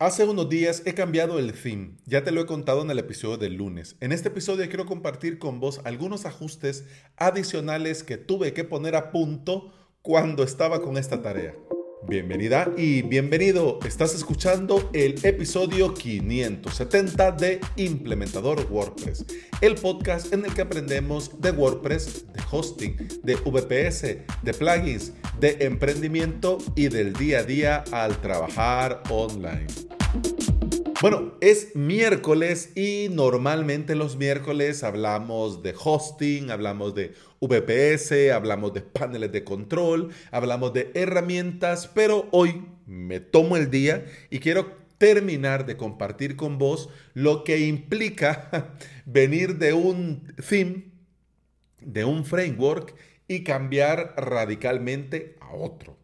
Hace unos días he cambiado el theme, ya te lo he contado en el episodio del lunes. En este episodio quiero compartir con vos algunos ajustes adicionales que tuve que poner a punto cuando estaba con esta tarea. Bienvenida y bienvenido. Estás escuchando el episodio 570 de Implementador WordPress, el podcast en el que aprendemos de WordPress, de hosting, de VPS, de plugins, de emprendimiento y del día a día al trabajar online. Bueno, es miércoles y normalmente los miércoles hablamos de hosting, hablamos de VPS, hablamos de paneles de control, hablamos de herramientas, pero hoy me tomo el día y quiero terminar de compartir con vos lo que implica venir de un theme, de un framework y cambiar radicalmente a otro.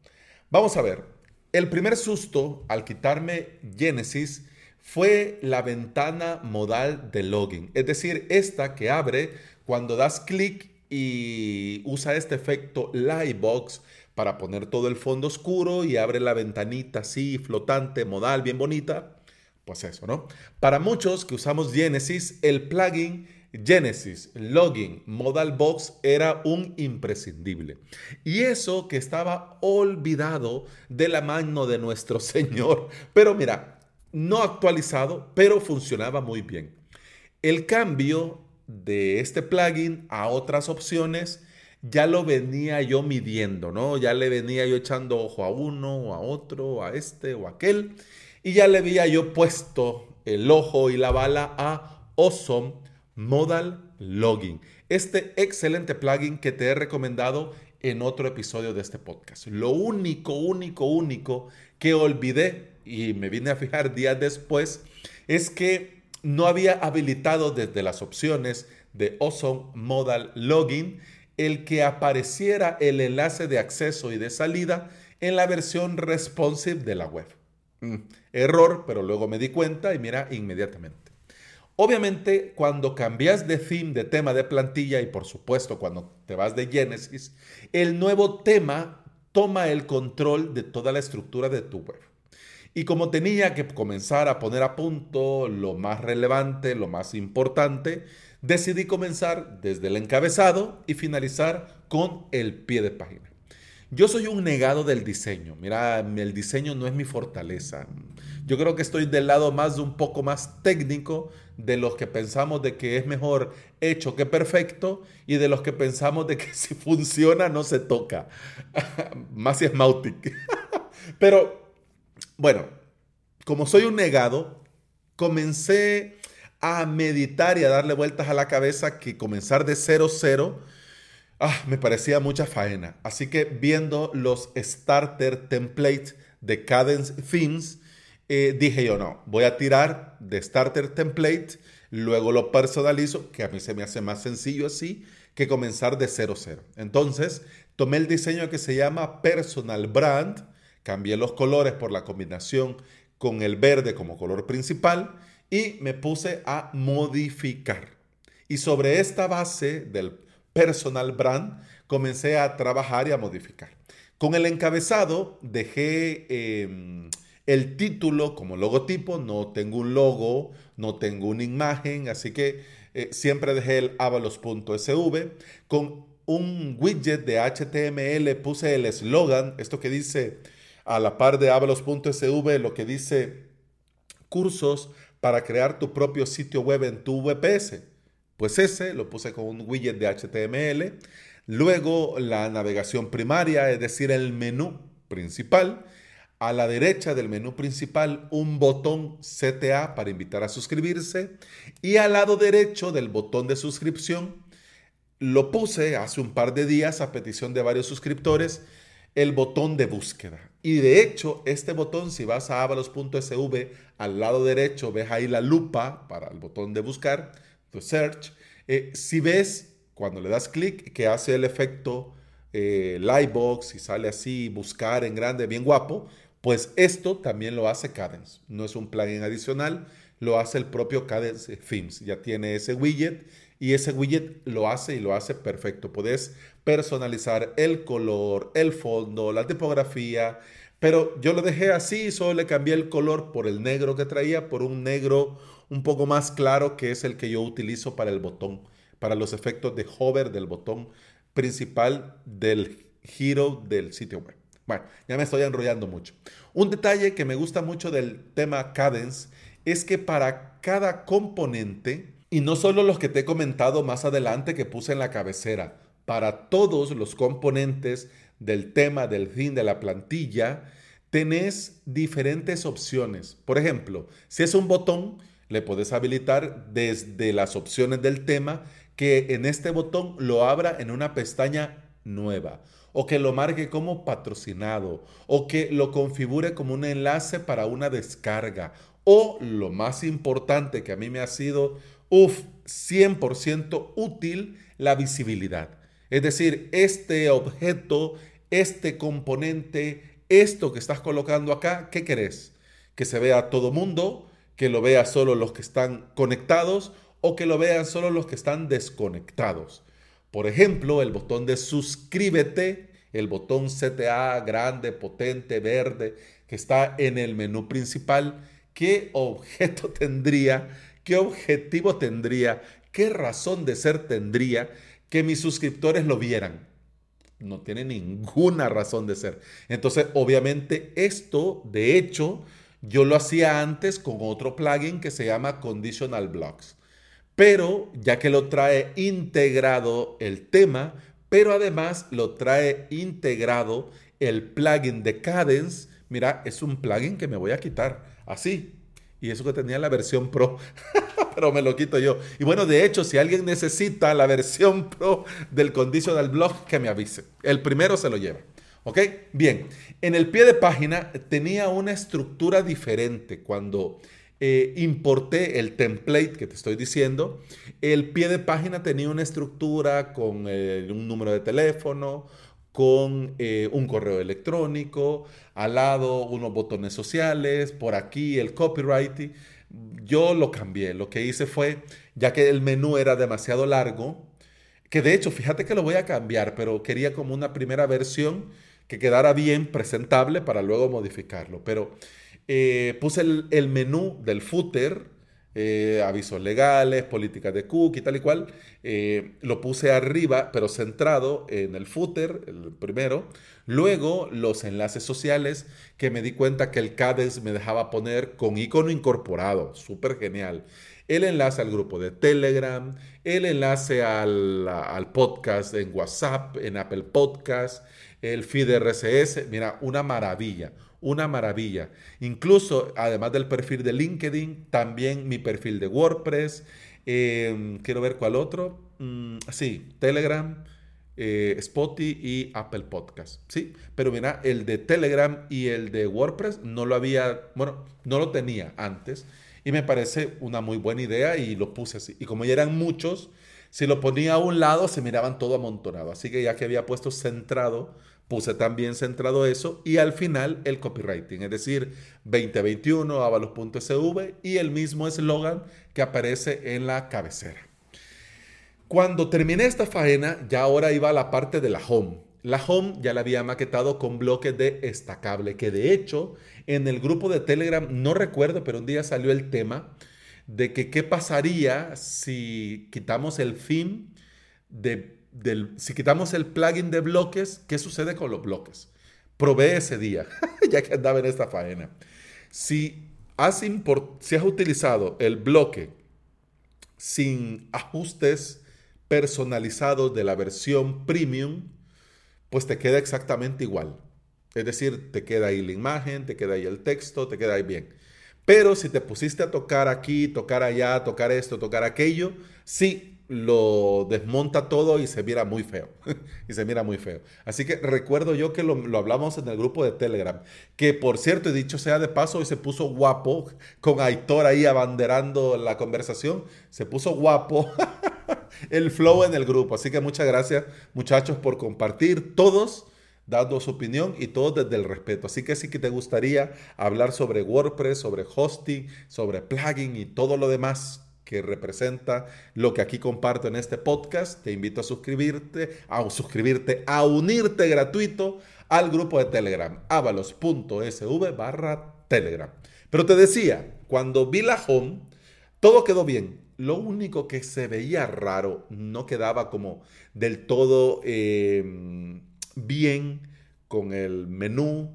Vamos a ver, el primer susto al quitarme Genesis fue la ventana modal de login, es decir, esta que abre cuando das clic y usa este efecto Lightbox para poner todo el fondo oscuro y abre la ventanita así flotante, modal, bien bonita. Pues eso, ¿no? Para muchos que usamos Genesis, el plugin Genesis Login Modal Box era un imprescindible. Y eso que estaba olvidado de la mano de nuestro Señor. Pero mira, no actualizado, pero funcionaba muy bien. El cambio de este plugin a otras opciones ya lo venía yo midiendo, ¿no? Ya le venía yo echando ojo a uno, a otro, a este o a aquel, y ya le había yo puesto el ojo y la bala a Awesome Modal Login, este excelente plugin que te he recomendado en otro episodio de este podcast. Lo único, único, único que olvidé y me vine a fijar días después, es que no había habilitado desde las opciones de Awesome Modal Login el que apareciera el enlace de acceso y de salida en la versión responsive de la web. Mm, error, pero luego me di cuenta y mira inmediatamente. Obviamente, cuando cambias de theme, de tema de plantilla y por supuesto cuando te vas de Genesis, el nuevo tema toma el control de toda la estructura de tu web. Y como tenía que comenzar a poner a punto lo más relevante, lo más importante, decidí comenzar desde el encabezado y finalizar con el pie de página. Yo soy un negado del diseño. Mira, el diseño no es mi fortaleza. Yo creo que estoy del lado más de un poco más técnico de los que pensamos de que es mejor hecho que perfecto y de los que pensamos de que si funciona no se toca. más si es Mautic. Pero bueno, como soy un negado, comencé a meditar y a darle vueltas a la cabeza que comenzar de cero cero ah, me parecía mucha faena. Así que viendo los starter templates de Cadence Themes, eh, dije yo no, voy a tirar de starter template, luego lo personalizo, que a mí se me hace más sencillo así que comenzar de cero cero. Entonces, tomé el diseño que se llama Personal Brand, Cambié los colores por la combinación con el verde como color principal y me puse a modificar. Y sobre esta base del personal brand comencé a trabajar y a modificar. Con el encabezado dejé em, el título como logotipo, no tengo un logo, no tengo una imagen, así que eh, siempre dejé el avalos.sv. Con un widget de HTML puse el eslogan, esto que dice a la par de avalos.sv lo que dice cursos para crear tu propio sitio web en tu VPS. Pues ese lo puse con un widget de HTML. Luego la navegación primaria, es decir, el menú principal. A la derecha del menú principal un botón CTA para invitar a suscribirse. Y al lado derecho del botón de suscripción lo puse hace un par de días a petición de varios suscriptores el botón de búsqueda. Y de hecho, este botón, si vas a avalos.sv, al lado derecho ves ahí la lupa para el botón de buscar, to search. Eh, si ves, cuando le das clic, que hace el efecto eh, Lightbox y sale así, buscar en grande, bien guapo, pues esto también lo hace Cadence. No es un plugin adicional, lo hace el propio Cadence Themes. Ya tiene ese widget y ese widget lo hace y lo hace perfecto. Puedes personalizar el color, el fondo, la tipografía, Pero yo lo dejé así, solo le cambié el color por el negro que traía, por un negro un poco más claro, que es el que yo utilizo para el botón, para los efectos de hover del botón principal del giro del sitio web. Bueno, ya me estoy enrollando mucho. Un detalle que me gusta mucho del tema Cadence es que para cada componente, y no solo los que te he comentado más adelante que puse en la cabecera, para todos los componentes del tema, del fin de la plantilla, tenés diferentes opciones. Por ejemplo, si es un botón, le puedes habilitar desde las opciones del tema que en este botón lo abra en una pestaña nueva o que lo marque como patrocinado o que lo configure como un enlace para una descarga o lo más importante que a mí me ha sido, uff, 100% útil, la visibilidad. Es decir, este objeto, este componente, esto que estás colocando acá, ¿qué querés? Que se vea todo mundo, que lo vea solo los que están conectados o que lo vean solo los que están desconectados. Por ejemplo, el botón de suscríbete, el botón CTA grande, potente, verde, que está en el menú principal, ¿qué objeto tendría? ¿Qué objetivo tendría? ¿Qué razón de ser tendría que mis suscriptores lo vieran? No tiene ninguna razón de ser. Entonces, obviamente, esto, de hecho, yo lo hacía antes con otro plugin que se llama Conditional Blocks. Pero ya que lo trae integrado el tema, pero además lo trae integrado el plugin de Cadence, mira, es un plugin que me voy a quitar así. Y eso que tenía la versión Pro, pero me lo quito yo. Y bueno, de hecho, si alguien necesita la versión Pro del Conditional Block, que me avise. El primero se lo lleva. ¿Ok? Bien, en el pie de página tenía una estructura diferente cuando eh, importé el template que te estoy diciendo. El pie de página tenía una estructura con eh, un número de teléfono, con eh, un correo electrónico, al lado unos botones sociales, por aquí el copyright. Yo lo cambié, lo que hice fue, ya que el menú era demasiado largo, que de hecho, fíjate que lo voy a cambiar, pero quería como una primera versión que quedara bien presentable para luego modificarlo. Pero eh, puse el, menú del footer, eh, avisos legales, políticas de cookie, tal y cual. Eh, lo puse arriba, pero centrado en el footer, el primero. Luego los enlaces sociales, que me di cuenta que el CADES me dejaba poner con icono incorporado. Súper genial. El enlace al grupo de Telegram, el enlace al, al podcast en WhatsApp, en Apple Podcast, el feed RSS, mira, una maravilla, una maravilla. Incluso, además del perfil de LinkedIn, también mi perfil de WordPress. Em, quiero ver cuál otro. Mm, sí, Telegram, eh, Spotify y Apple Podcast. Sí, pero mira, el de Telegram y el de WordPress no lo había, bueno, no lo tenía antes. Y me parece una muy buena idea y lo puse así. Y como ya eran muchos, si lo ponía a un lado se miraban todo amontonado. Así que ya que había puesto centrado puse también centrado eso y al final el copywriting, es decir, 2021 avalos.sv y el mismo eslogan que aparece en la cabecera. Cuando terminé esta faena, ya ahora iba a la parte de la home. La home ya la había maquetado con bloques de estacable, que de hecho en el grupo de Telegram, no recuerdo, pero un día salió el tema de que qué pasaría si quitamos el theme de si quitamos el plugin de bloques, ¿qué sucede con los bloques? Probé ese día, ya que andaba en esta faena. Si has, si has utilizado el bloque sin ajustes personalizados de la versión premium, pues te queda exactamente igual. Es decir, te queda ahí la imagen, te queda ahí el texto, te queda ahí bien. Pero si te pusiste a tocar aquí, tocar allá, tocar esto, tocar aquello, sí, lo desmonta todo y se mira muy feo. y se mira muy feo. Así que recuerdo yo que lo, hablamos en el grupo de Telegram. Que por cierto, he dicho sea de paso, y se puso guapo con Aitor ahí abanderando la conversación. Se puso guapo el flow en el grupo. Así que muchas gracias muchachos por compartir todos dando su opinión y todo desde el respeto. Así que si que te gustaría hablar sobre WordPress, sobre hosting, sobre plugin y todo lo demás que representa lo que aquí comparto en este podcast. Te invito a suscribirte, a suscribirte, a unirte gratuito al grupo de Telegram, avalos.sv barra Telegram. Pero te decía, cuando vi la home, todo quedó bien. Lo único que se veía raro, no quedaba como del todo em, bien con el menú,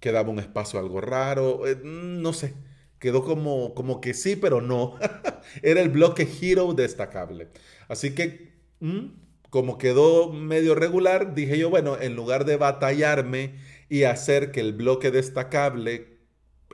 quedaba un espacio algo raro, eh, no sé, quedó como, como que sí, pero no. Era el bloque Hero destacable. Así que, mm, como quedó medio regular, dije yo, bueno, en lugar de batallarme y hacer que el bloque destacable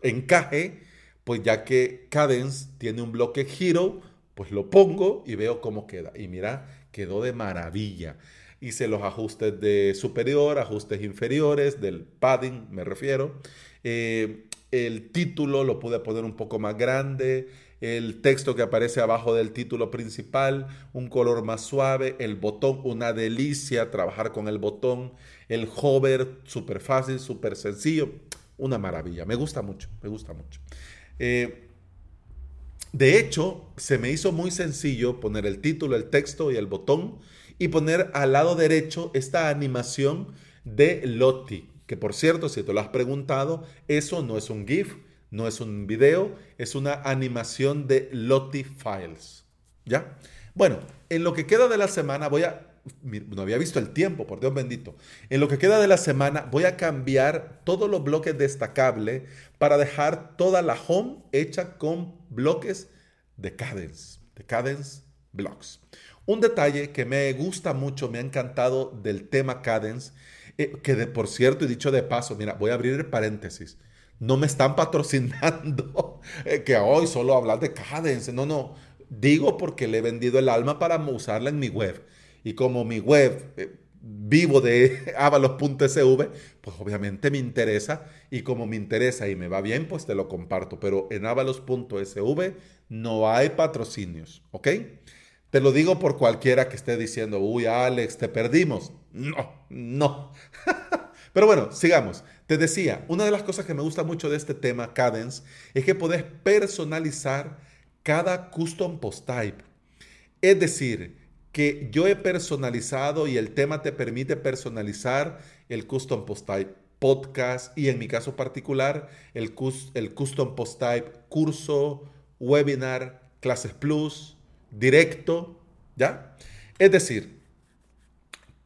encaje, pues ya que Cadence tiene un bloque Hero, pues lo pongo y veo cómo queda. Y mira, quedó de maravilla. Hice los ajustes de superior, ajustes inferiores, del padding me refiero. Eh, el título lo pude poner un poco más grande. El texto que aparece abajo del título principal, un color más suave. El botón, una delicia trabajar con el botón. El hover, súper fácil, súper sencillo. Una maravilla. Me gusta mucho, me gusta mucho. Eh, de hecho, se me hizo muy sencillo poner el título, el texto y el botón y poner al lado derecho esta animación de Lottie, que por cierto, si te lo has preguntado, eso no es un GIF, no es un video, es una animación de Lottie Files. ¿Ya? Bueno, en lo que queda de la semana voy a no había visto el tiempo, por Dios bendito. En lo que queda de la semana voy a cambiar todos los bloques destacables para dejar toda la home hecha con bloques de Cadence, de Cadence Blocks. Un detalle que me gusta mucho, me ha encantado del tema Cadence, eh, que de, por cierto, y dicho de paso, mira, voy a abrir paréntesis. No me están patrocinando eh, que hoy solo hablar de Cadence. No, no. Digo porque le he vendido el alma para usarla en mi web. Y como mi web eh, vivo de avalos.sv, pues obviamente me interesa y como me interesa y me va bien, pues te lo comparto. Pero en avalos.sv no hay patrocinios, ¿ok? Te lo digo por cualquiera que esté diciendo, uy, Alex, te perdimos. No, no. Pero bueno, sigamos. Te decía, una de las cosas que me gusta mucho de este tema, Cadence, es que puedes personalizar cada custom post type. Es decir, que yo he personalizado y el tema te permite personalizar el custom post type podcast y en mi caso particular el, el custom post type curso, webinar, clases plus, directo, ¿ya? Es decir,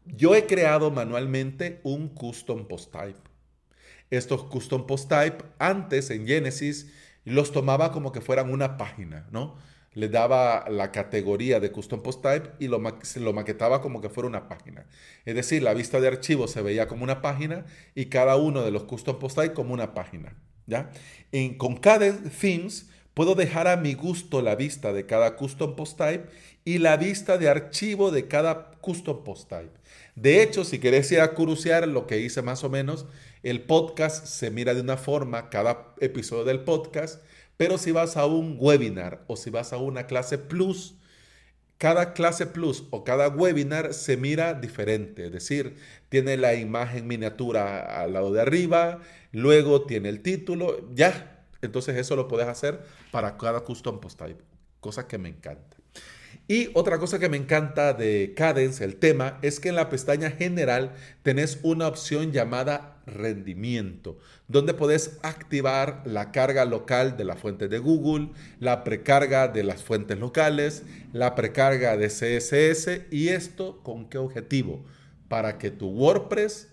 yo he creado manualmente un custom post type. Estos custom post type antes en Genesis los tomaba como que fueran una página, ¿no? le daba la categoría de Custom Post Type y lo, lo maquetaba como que fuera una página. Es decir, la vista de archivo se veía como una página y cada uno de los Custom Post Type como una página. ¿ya? Con cada themes puedo dejar a mi gusto la vista de cada Custom Post Type y la vista de archivo de cada Custom Post Type. De hecho, si querés ir a lo que hice más o menos, el podcast se mira de una forma, cada episodio del podcast, pero si vas a un webinar o si vas a una clase plus, cada clase plus o cada webinar se mira diferente, es decir, tiene la imagen miniatura al lado de arriba, luego tiene el título, ya. Entonces eso lo puedes hacer para cada custom post type, cosa que me encanta. Y otra cosa que me encanta de Cadence, el tema, es que en la pestaña general tenés una opción llamada rendimiento, donde podés activar la carga local de la fuente de Google, la precarga de las fuentes locales, la precarga de CSS y esto con qué objetivo? Para que tu WordPress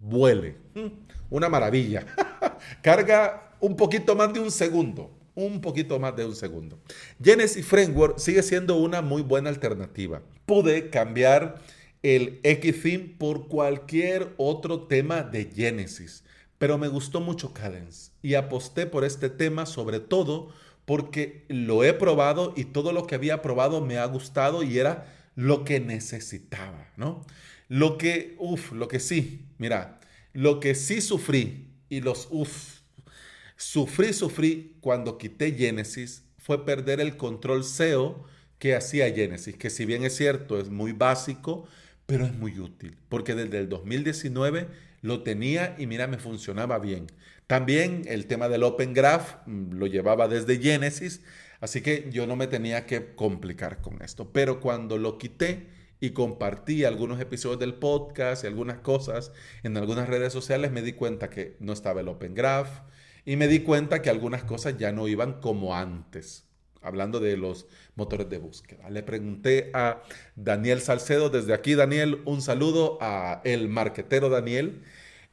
vuele. Mm, una maravilla. Carga un poquito más de un segundo un poquito más de un segundo. Genesis Framework sigue siendo una muy buena alternativa. Pude cambiar el Xtheme por cualquier otro tema de Genesis, pero me gustó mucho Cadence y aposté por este tema sobre todo porque lo he probado y todo lo que había probado me ha gustado y era lo que necesitaba, ¿no? Lo que, uff, lo que sí, mira, lo que sí sufrí y los, uff, Sufrí, sufrí cuando quité Genesis fue perder el control SEO que hacía Genesis, que si bien es cierto, es muy básico, pero es muy útil, porque desde el 2019 lo tenía y mira, me funcionaba bien. También el tema del Open Graph mm, lo llevaba desde Genesis, Así que yo no me tenía que complicar con esto. Pero cuando lo quité y compartí algunos episodios del podcast y algunas cosas en algunas redes sociales, me di cuenta que no estaba el Open Graph y me di cuenta que algunas cosas ya no iban como antes. Hablando de los motores de búsqueda. Le pregunté a Daniel Salcedo, desde aquí Daniel, un saludo a el marquetero Daniel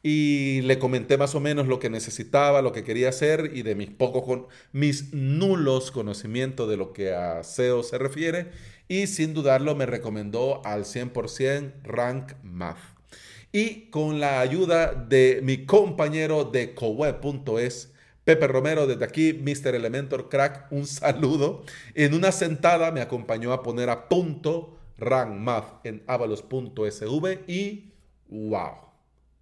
y le comenté más o menos lo que necesitaba, lo que quería hacer y de mis pocos con mis nulos conocimientos de lo que a SEO se refiere y sin dudarlo me recomendó al 100% Rank Math. Y con la ayuda de mi compañero de coweb.es, Pepe Romero, desde aquí, Mr. Elementor Crack, un saludo. En una sentada me acompañó a poner a punto Rank en avalos.sv y wow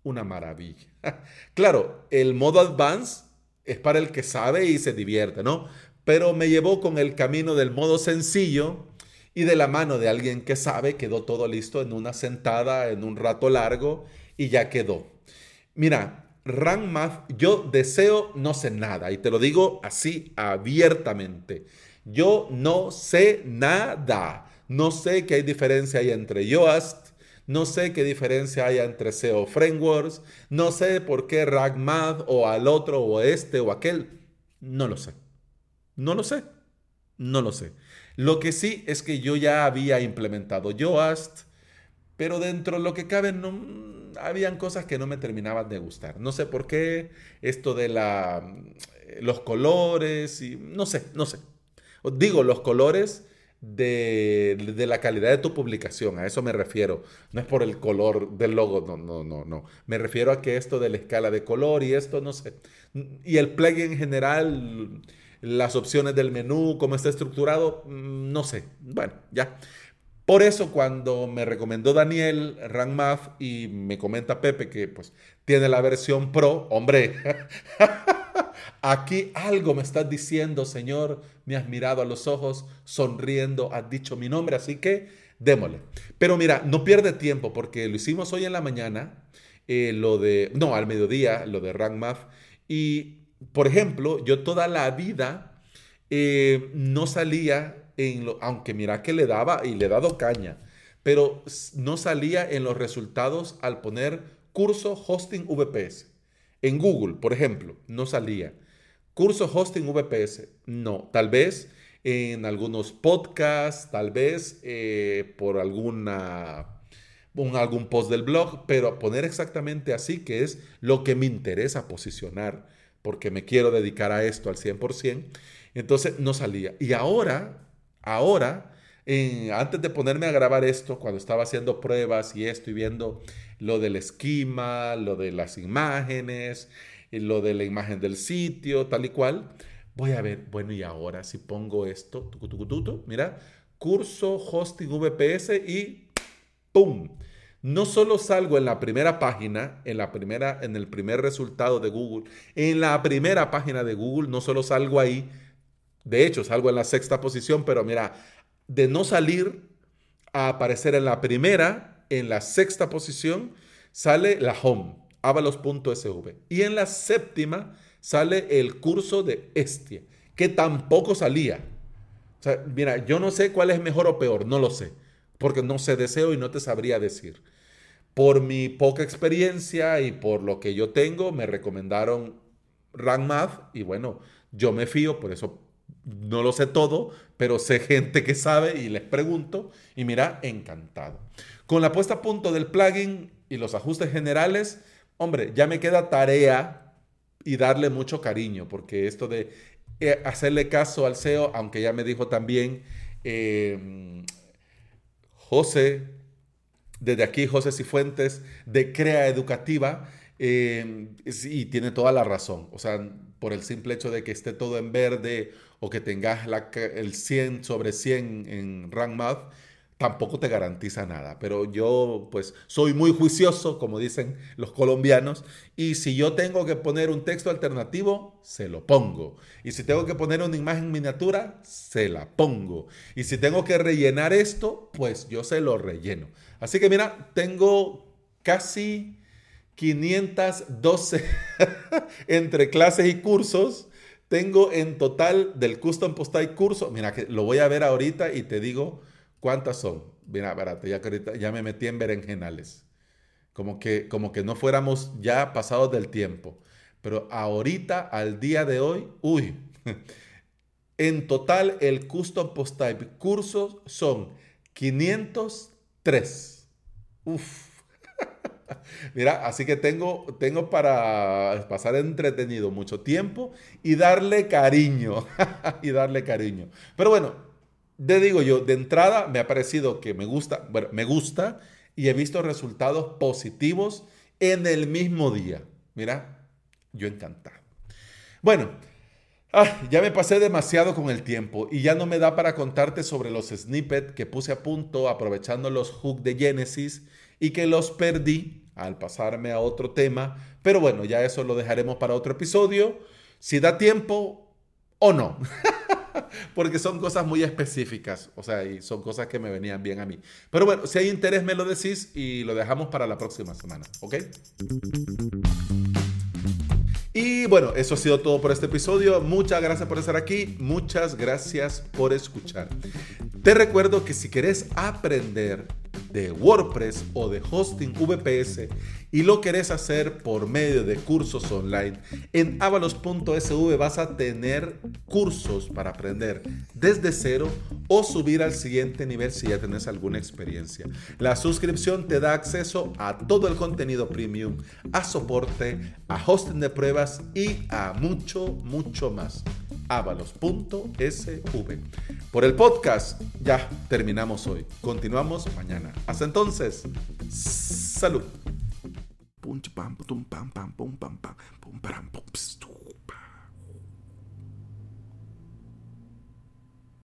una maravilla. claro, el modo advance es para el que sabe y se divierte, ¿no? Pero me llevó con el camino del modo sencillo y de la mano de alguien que sabe, quedó todo listo en una sentada, en un rato largo y ya quedó. Mira, Rank Math, yo deseo no sé nada y te lo digo así abiertamente. Yo no sé nada. No sé qué hay diferencia ahí entre Yoast no sé qué diferencia hay entre SEO Frameworks. No sé por qué RagMath o al otro o este o aquel. No lo sé. No lo sé. No lo sé. Lo que sí es que yo ya había implementado Yoast, pero dentro de lo que cabe no, habían cosas que no me terminaban de gustar. No sé por qué, esto de la, los colores y no sé, no sé. Digo, los colores de, la calidad de tu publicación, a eso me refiero. No es por el color del logo, no, no, no, no. Me refiero a que esto de la escala de color y esto, no sé. Y el plugin en general, las opciones del menú, cómo está estructurado, mm, no sé. Bueno, ya. Por eso cuando me recomendó Daniel RankMath y me comenta Pepe que pues tiene la versión Pro, hombre, Aquí algo me estás diciendo, Señor. Me has mirado a los ojos, sonriendo, has dicho mi nombre, así que démosle. Pero mira, no pierde tiempo porque lo hicimos hoy en la mañana, eh, lo de, no, al mediodía, lo de Rank Math. Y, por ejemplo, yo toda la vida eh, no salía en lo, aunque mira que le daba y le he dado caña, pero no salía en los resultados al poner curso hosting VPS. En Google, por ejemplo, no salía. Curso hosting VPS, no. Tal vez en algunos podcasts, tal vez eh, por alguna, un, algún post del blog, pero poner exactamente así, que es lo que me interesa posicionar, porque me quiero dedicar a esto al 100%, entonces no salía. Y ahora, ahora, antes de ponerme a grabar esto, cuando estaba haciendo pruebas y esto y viendo lo del esquema, lo de las imágenes, lo de la imagen del sitio, tal y cual. Voy a ver, bueno, y ahora si pongo esto, mira, curso hosting VPS y ¡pum! No solo salgo en la primera página, en, la primera, en el primer resultado de Google, en la primera página de Google, no solo salgo ahí, de hecho salgo en la sexta posición, pero mira, de no salir a aparecer en la primera, en la sexta posición sale la home, avalos.sv. Y en la séptima sale el curso de Estia, que tampoco salía. O sea, mira, yo no sé cuál es mejor o peor, no lo sé, porque no sé deseo y no te sabría decir. Por mi poca experiencia y por lo que yo tengo, me recomendaron Rank y bueno, yo me fío, por eso no lo sé todo, pero sé gente que sabe y les pregunto y mira, encantado. Con la puesta a punto del plugin y los ajustes generales, hombre, ya me queda tarea y darle mucho cariño, porque esto de eh, hacerle caso al SEO, aunque ya me dijo también em, José, desde aquí José Cifuentes, de Crea Educativa, em, y tiene toda la razón. O sea, por el simple hecho de que esté todo en verde o que tengas el 100 sobre 100 en Rank Math, tampoco te garantiza nada. Pero yo pues soy muy juicioso, como dicen los colombianos, y si yo tengo que poner un texto alternativo, se lo pongo. Y si tengo que poner una imagen miniatura, se la pongo. Y si tengo que rellenar esto, pues yo se lo relleno. Así que mira, tengo casi 512 entre clases y cursos tengo en total del Custom Post Type curso, mira que lo voy a ver ahorita y te digo cuántas son. Mira, espérate, ya ahorita ya me metí en berenjenales. Como que, como que no fuéramos ya pasados del tiempo. Pero ahorita, al día de hoy, uy, en total el Custom Post Type cursos son 503. Uf. Mira, así que tengo, tengo para pasar entretenido mucho tiempo y darle cariño. y darle cariño. Pero bueno, te digo yo, de entrada me ha parecido que me gusta, bueno, me gusta y he visto resultados positivos en el mismo día. Mira, yo encantado. Bueno, ah, ya me pasé demasiado con el tiempo y ya no me da para contarte sobre los snippets que puse a punto aprovechando los hooks de Genesis y que los perdí al pasarme a otro tema. Pero bueno, ya eso lo dejaremos para otro episodio. Si da tiempo o no. porque son cosas muy específicas, o sea, y son cosas que me venían bien a mí. Pero bueno, si hay interés me lo decís y lo dejamos para la próxima semana, ¿ok? Y bueno, eso ha sido todo por este episodio. Muchas gracias por estar aquí. Muchas gracias por escuchar. Te recuerdo que si querés aprender de WordPress o de hosting VPS y lo querés hacer por medio de cursos online, en avalos.sv vas a tener cursos para aprender desde cero o subir al siguiente nivel si ya tenés alguna experiencia. La suscripción te da acceso a todo el contenido premium, a soporte, a hosting de pruebas y a mucho, mucho más avalos.sv. Por el podcast, ya terminamos hoy. Continuamos mañana. Hasta entonces, salud.